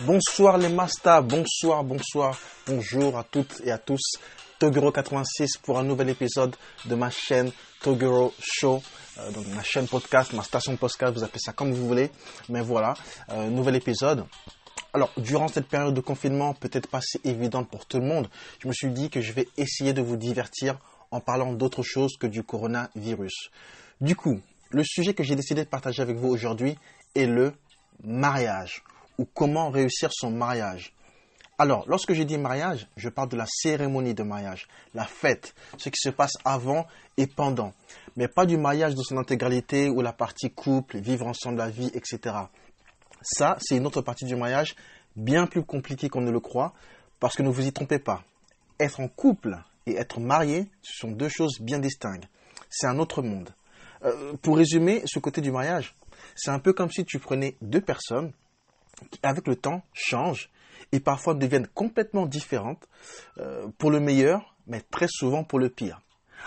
Bonsoir les masters, bonsoir, bonsoir, bonjour à toutes et à tous. Toguro86 pour un nouvel épisode de ma chaîne Toguro Show, euh, donc ma chaîne podcast, ma station podcast, vous appelez ça comme vous voulez, mais voilà, euh, nouvel épisode. Alors, durant cette période de confinement, peut-être pas si évidente pour tout le monde, je me suis dit que je vais essayer de vous divertir en parlant d'autre chose que du coronavirus. Du coup, le sujet que j'ai décidé de partager avec vous aujourd'hui est le mariage ou comment réussir son mariage. Alors, lorsque je dis mariage, je parle de la cérémonie de mariage, la fête, ce qui se passe avant et pendant, mais pas du mariage dans son intégralité ou la partie couple, vivre ensemble la vie, etc. Ça, c'est une autre partie du mariage bien plus compliquée qu'on ne le croit, parce que ne vous y trompez pas. Être en couple et être marié, ce sont deux choses bien distinctes. C'est un autre monde. Euh, pour résumer ce côté du mariage, c'est un peu comme si tu prenais deux personnes qui, avec le temps, changent et parfois deviennent complètement différentes euh, pour le meilleur, mais très souvent pour le pire.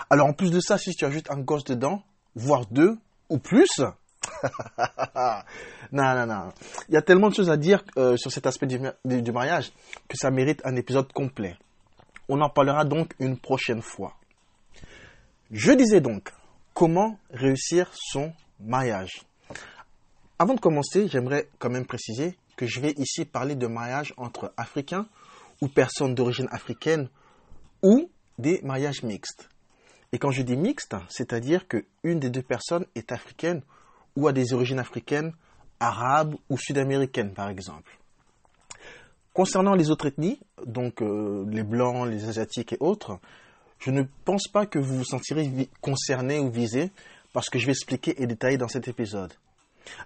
Alors en plus de ça, si tu ajoutes un gosse dedans, voire deux ou plus, non, non, non. Il y a tellement de choses à dire euh, sur cet aspect du, du mariage que ça mérite un épisode complet. On en parlera donc une prochaine fois. Je disais donc, comment réussir son mariage? Avant de commencer, j'aimerais quand même préciser que je vais ici parler de mariage entre Africains ou personnes d'origine africaine ou des mariages mixtes. Et quand je dis mixte, c'est-à-dire qu'une des deux personnes est africaine ou a des origines africaines, arabes ou sud-américaines par exemple. Concernant les autres ethnies, donc euh, les blancs, les asiatiques et autres, je ne pense pas que vous vous sentirez concerné ou visé parce que je vais expliquer et détailler dans cet épisode.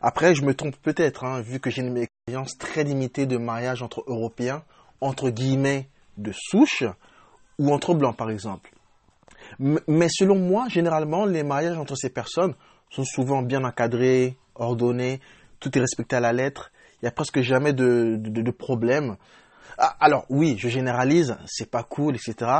Après, je me trompe peut-être, hein, vu que j'ai une expérience très limitée de mariage entre Européens, entre guillemets, de souche, ou entre Blancs, par exemple. Mais selon moi, généralement, les mariages entre ces personnes sont souvent bien encadrés, ordonnés, tout est respecté à la lettre, il n'y a presque jamais de, de, de problème. Ah, alors oui, je généralise, c'est pas cool, etc.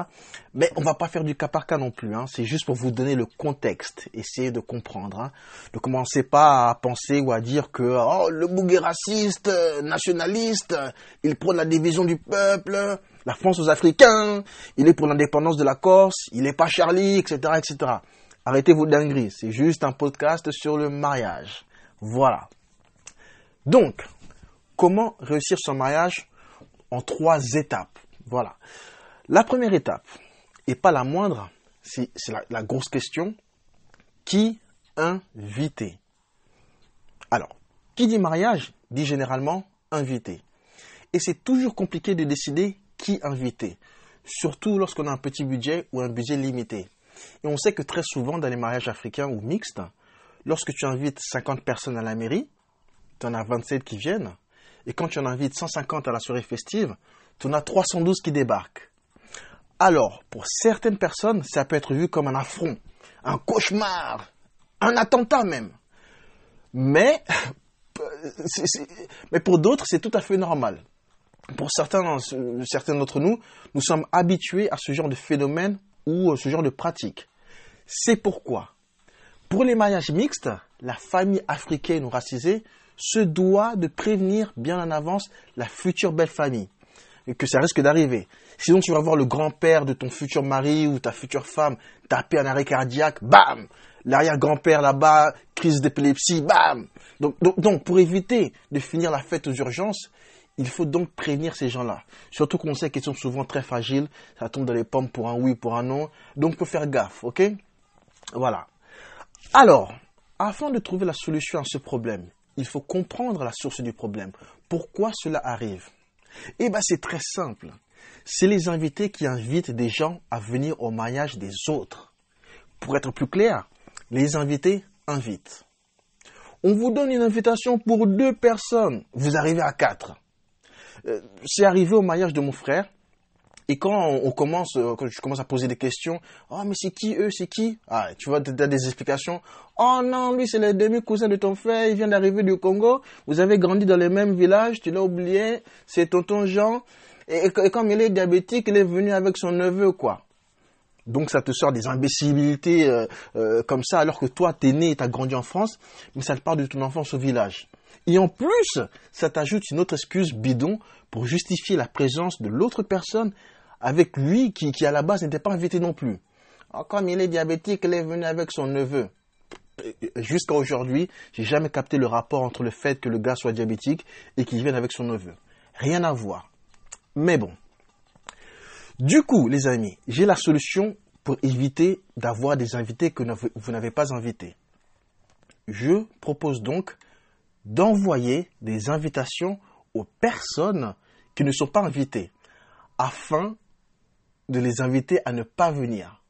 Mais on va pas faire du cas par cas non plus. Hein. C'est juste pour vous donner le contexte, essayer de comprendre. Hein. Ne commencez pas à penser ou à dire que oh, le bouc est raciste, nationaliste, il prône la division du peuple, la France aux Africains, il est pour l'indépendance de la Corse, il n'est pas Charlie, etc., etc. Arrêtez vos dingueries. C'est juste un podcast sur le mariage. Voilà. Donc, comment réussir son mariage en trois étapes. Voilà. La première étape, et pas la moindre, c'est la, grosse question, qui inviter Alors, qui dit mariage dit généralement inviter. Et c'est toujours compliqué de décider qui inviter, surtout lorsqu'on a un petit budget ou un budget limité. Et on sait que très souvent dans les mariages africains ou mixtes, lorsque tu invites 50 personnes à la mairie, tu en as 27 qui viennent, et quand tu en invites 150 à la soirée festive, tu en as 312 qui débarquent. Alors, pour certaines personnes, ça peut être vu comme un affront, un cauchemar, un attentat même. Mais, mais pour d'autres, c'est tout à fait normal. Pour certains, certains d'entre nous, nous sommes habitués à ce genre de phénomène ou ce genre de pratique. C'est pourquoi, pour les mariages mixtes, la famille africaine ou racisée se doit de prévenir bien en avance la future belle famille, et que ça risque d'arriver. Sinon, tu vas voir le grand-père de ton futur mari ou ta future femme taper un arrêt cardiaque, bam L'arrière-grand-père là-bas, crise d'épilepsie, bam donc, donc, pour éviter de finir la fête aux urgences, il faut donc prévenir ces gens-là. Surtout qu'on sait qu'ils sont souvent très fragiles, ça tombe dans les pommes pour un oui, pour un non. Donc, faut faire gaffe, ok? Voilà. Alors, afin de trouver la solution à ce problème, il faut comprendre la source du problème. Pourquoi cela arrive? Eh bien, c'est très simple. C'est les invités qui invitent des gens à venir au mariage des autres. Pour être plus clair, les invités invitent. On vous donne une invitation pour deux personnes. Vous arrivez à quatre. Euh, c'est arrivé au mariage de mon frère. Et quand on commence, euh, quand je commence à poser des questions, oh mais c'est qui eux, c'est qui? Ah, tu vois, tu as des explications. Oh non, lui c'est le demi-cousin de ton frère, il vient d'arriver du Congo. Vous avez grandi dans le même village, tu l'as oublié, c'est tonton Jean. Et, comme il est diabétique, il est venu avec son neveu, quoi. Donc ça te sort des imbécilités euh, comme ça, alors que toi, t'es né, t'as grandi en France, mais ça te parle de ton enfance au village. Et en plus, ça t'ajoute une autre excuse bidon pour justifier la présence de l'autre personne avec lui qui, qui à la base n'était pas invité non plus. Ah, comme il est diabétique, il est venu avec son neveu. Jusqu'à aujourd'hui, j'ai jamais capté le rapport entre le fait que le gars soit diabétique et qu'il vienne avec son neveu. Rien à voir. Mais bon. Du coup, les amis, j'ai la solution pour éviter d'avoir des invités que vous n'avez pas invités. Je propose donc d'envoyer des invitations aux personnes qui ne sont pas invitées afin de les inviter à ne pas venir.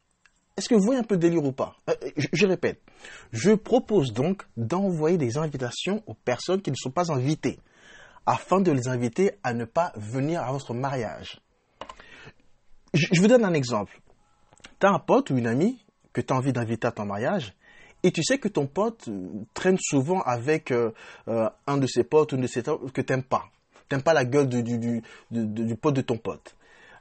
Est-ce que vous voyez un peu de délire ou pas euh, je, répète, je propose donc d'envoyer des invitations aux personnes qui ne sont pas invitées afin de les inviter à ne pas venir à votre mariage. Je, vous donne un exemple. Tu as un pote ou une amie que tu as envie d'inviter à ton mariage et tu sais que ton pote euh, traîne souvent avec euh, un de ses potes ou une de ses que tu n'aimes pas. Tu n'aimes pas la gueule du, du pote de ton pote.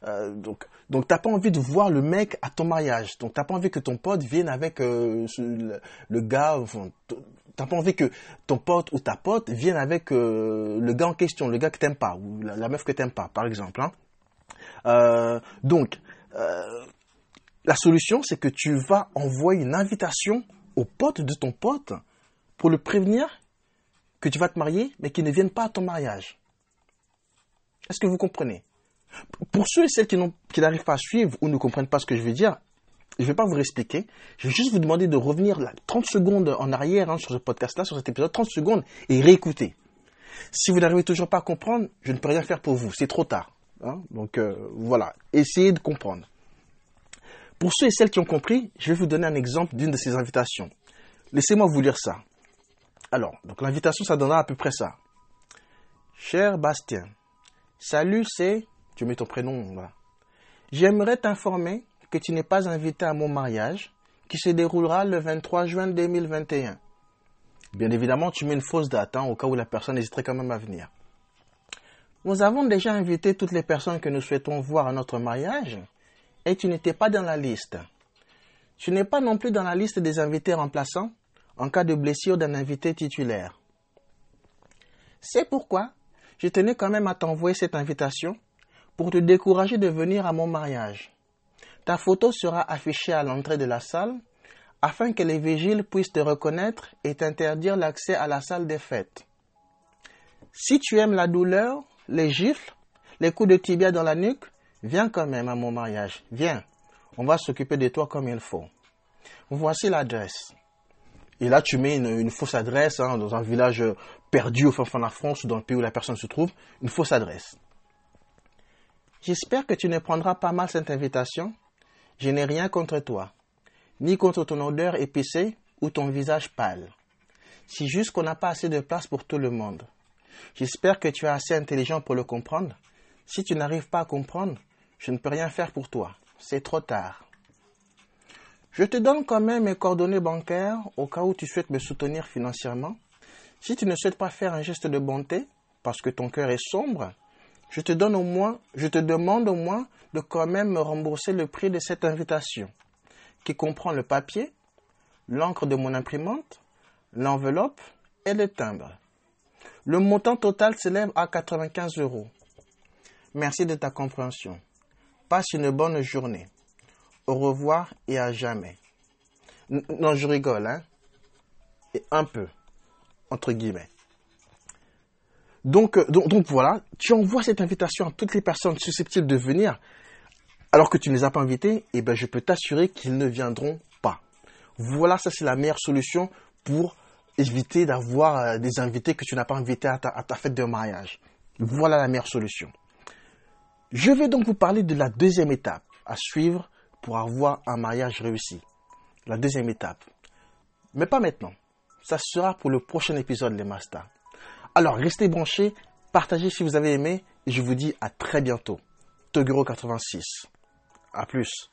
Euh, donc, donc t'as pas envie de voir le mec à ton mariage. Donc t'as pas envie que ton pote vienne avec euh, le, gars. Enfin, t'as pas envie que ton pote ou ta pote vienne avec euh, le gars en question, le gars que t'aimes pas ou la, meuf que t'aimes pas, par exemple. Hein. donc la solution, c'est que tu vas envoyer une invitation au pote de ton pote pour le prévenir que tu vas te marier, mais qu'il ne vienne pas à ton mariage. Est-ce que vous comprenez? Pour ceux et celles qui n'arrivent pas à suivre ou ne comprennent pas ce que je veux dire, je ne vais pas vous expliquer. Je vais juste vous demander de revenir là, 30 secondes en arrière hein, sur ce podcast-là, sur cet épisode, 30 secondes, et réécouter. Si vous n'arrivez toujours pas à comprendre, je ne peux rien faire pour vous. C'est trop tard. Hein. Donc euh, voilà, essayez de comprendre. Pour ceux et celles qui ont compris, je vais vous donner un exemple d'une de ces invitations. Laissez-moi vous lire ça. Alors, donc l'invitation, ça donnera à peu près ça. Cher Bastien, salut, c'est tu mets ton prénom. J'aimerais t'informer que tu n'es pas invité à mon mariage qui se déroulera le 23 juin 2021. Bien évidemment, tu mets une fausse date hein, au cas où la personne hésiterait quand même à venir. Nous avons déjà invité toutes les personnes que nous souhaitons voir à notre mariage et tu n'étais pas dans la liste. Tu n'es pas non plus dans la liste des invités remplaçants en cas de blessure d'un invité titulaire. C'est pourquoi je tenais quand même à t'envoyer cette invitation pour te décourager de venir à mon mariage. Ta photo sera affichée à l'entrée de la salle afin que les vigiles puissent te reconnaître et t'interdire l'accès à la salle des fêtes. Si tu aimes la douleur, les gifles, les coups de tibia dans la nuque, viens quand même à mon mariage. Viens, on va s'occuper de toi comme il faut. Voici l'adresse. Et là, tu mets une, fausse adresse hein, dans un village perdu au fin fond de la France ou dans le pays où la personne se trouve, une fausse adresse. J'espère que tu ne prendras pas mal cette invitation. Je n'ai rien contre toi, ni contre ton odeur épicée ou ton visage pâle. C'est juste qu'on n'a pas assez de place pour tout le monde. J'espère que tu es assez intelligent pour le comprendre. Si tu n'arrives pas à comprendre, je ne peux rien faire pour toi. C'est trop tard. Je te donne quand même mes coordonnées bancaires au cas où tu souhaites me soutenir financièrement. Si tu ne souhaites pas faire un geste de bonté, parce que ton cœur est sombre, je te demande au moins de quand même me rembourser le prix de cette invitation, qui comprend le papier, l'encre de mon imprimante, l'enveloppe et le timbre. Le montant total s'élève à 95 euros. Merci de ta compréhension. Passe une bonne journée. Au revoir et à jamais. non, je rigole, hein. Et un peu, entre guillemets. Euh, donc, donc, voilà, tu envoies cette invitation à toutes les personnes susceptibles de venir, alors que tu ne les as pas invités, et eh ben je peux t'assurer qu'ils ne viendront pas. Voilà, ça c'est la meilleure solution pour éviter d'avoir euh, des invités que tu n'as pas invités à ta, à ta fête de mariage. Voilà la meilleure solution. Je vais donc vous parler de la deuxième étape à suivre pour avoir un mariage réussi. La deuxième étape. Mais pas maintenant. Ça sera pour le prochain épisode, les masters. Alors, restez branchés, partagez si vous avez aimé, et je vous dis à très bientôt. Toguro86. À plus.